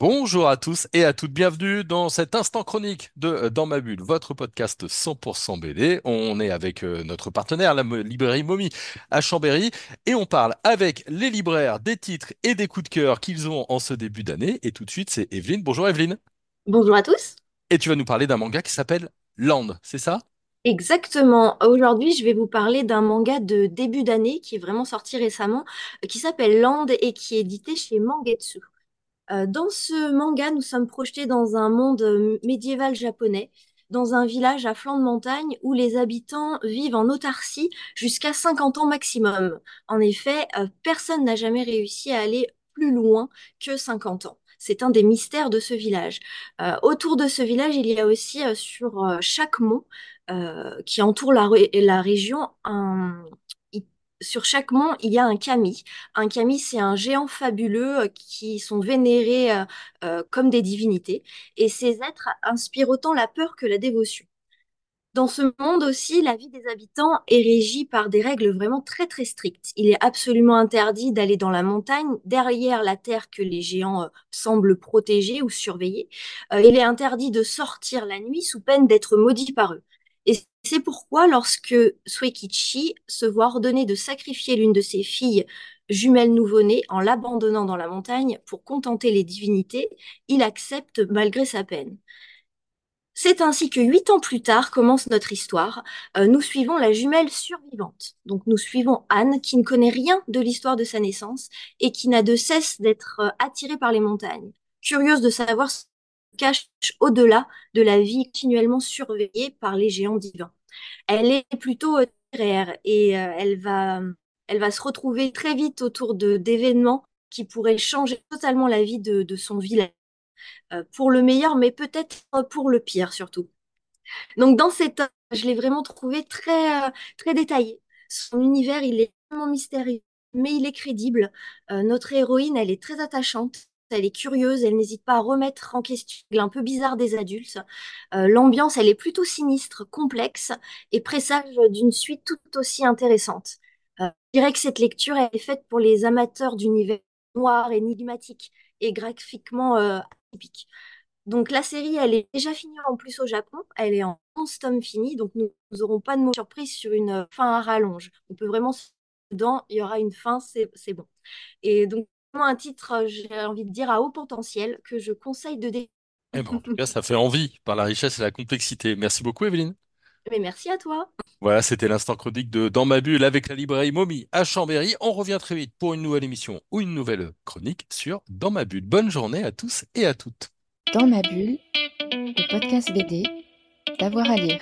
Bonjour à tous et à toutes, bienvenue dans cet instant chronique de euh, Dans ma bulle, votre podcast 100% BD. On est avec euh, notre partenaire, la librairie Momi à Chambéry, et on parle avec les libraires des titres et des coups de cœur qu'ils ont en ce début d'année. Et tout de suite, c'est Evelyne. Bonjour Evelyne. Bonjour à tous. Et tu vas nous parler d'un manga qui s'appelle Land, c'est ça? Exactement. Aujourd'hui, je vais vous parler d'un manga de début d'année qui est vraiment sorti récemment, euh, qui s'appelle Land et qui est édité chez Mangetsu. Euh, dans ce manga, nous sommes projetés dans un monde euh, médiéval japonais, dans un village à flanc de montagne où les habitants vivent en autarcie jusqu'à 50 ans maximum. En effet, euh, personne n'a jamais réussi à aller plus loin que 50 ans. C'est un des mystères de ce village. Autour de ce village, il y a aussi sur chaque mont qui entoure la, ré- la région, un- sur chaque mont, il y a un kami. Un kami, c'est un géant fabuleux euh, qui sont vénérés euh, euh, comme des divinités. Et ces êtres inspirent autant la peur que la dévotion. Dans ce monde aussi, la vie des habitants est régie par des règles vraiment très très strictes. Il est absolument interdit d'aller dans la montagne, derrière la terre que les géants semblent protéger ou surveiller. Il est interdit de sortir la nuit sous peine d'être maudit par eux. C'est pourquoi lorsque Suekichi se voit ordonner de sacrifier l'une de ses filles jumelles nouveau-nées en l'abandonnant dans la montagne pour contenter les divinités, il accepte malgré sa peine. C'est ainsi que huit ans plus tard commence notre histoire. Euh, nous suivons la jumelle survivante. Donc nous suivons Anne qui ne connaît rien de l'histoire de sa naissance et qui n'a de cesse d'être euh, attirée par les montagnes, curieuse de savoir cache au-delà de la vie continuellement surveillée par les géants divins. Elle est plutôt euh, littéraire et euh, elle va, elle va se retrouver très vite autour d'événements qui pourraient changer totalement la vie de, son village euh, pour le meilleur, mais peut-être pour le pire surtout. Donc dans cet œuvre, je l'ai vraiment trouvé très, détaillé. Son univers, il est vraiment mystérieux, mais il est crédible. Notre héroïne, elle est très attachante. Elle est curieuse, elle n'hésite pas à remettre en question un peu bizarre des adultes. Euh, l'ambiance, elle est plutôt sinistre, complexe et présage d'une suite tout aussi intéressante. Euh, je dirais que cette lecture est faite pour les amateurs d'univers noir, énigmatique et graphiquement euh, atypique. Donc la série, elle est déjà finie en plus au Japon. Elle est en 11 tomes finis, donc nous n'aurons pas de surprise sur une euh, fin à rallonge. On peut vraiment dedans, il y aura une fin, c'est bon. Et donc un titre, euh, j'ai envie de dire à haut potentiel que je conseille de découvrir. Eh ben, en tout cas, ça fait envie par la richesse et la complexité. Merci beaucoup Evelyne. Mais merci à toi. Voilà, c'était l'instant chronique de Dans ma bulle avec la librairie Momi à Chambéry. On revient très vite pour une nouvelle émission ou une nouvelle chronique sur Dans ma bulle. Bonne journée à tous et à toutes. Dans ma bulle, le podcast BD, d'avoir à lire.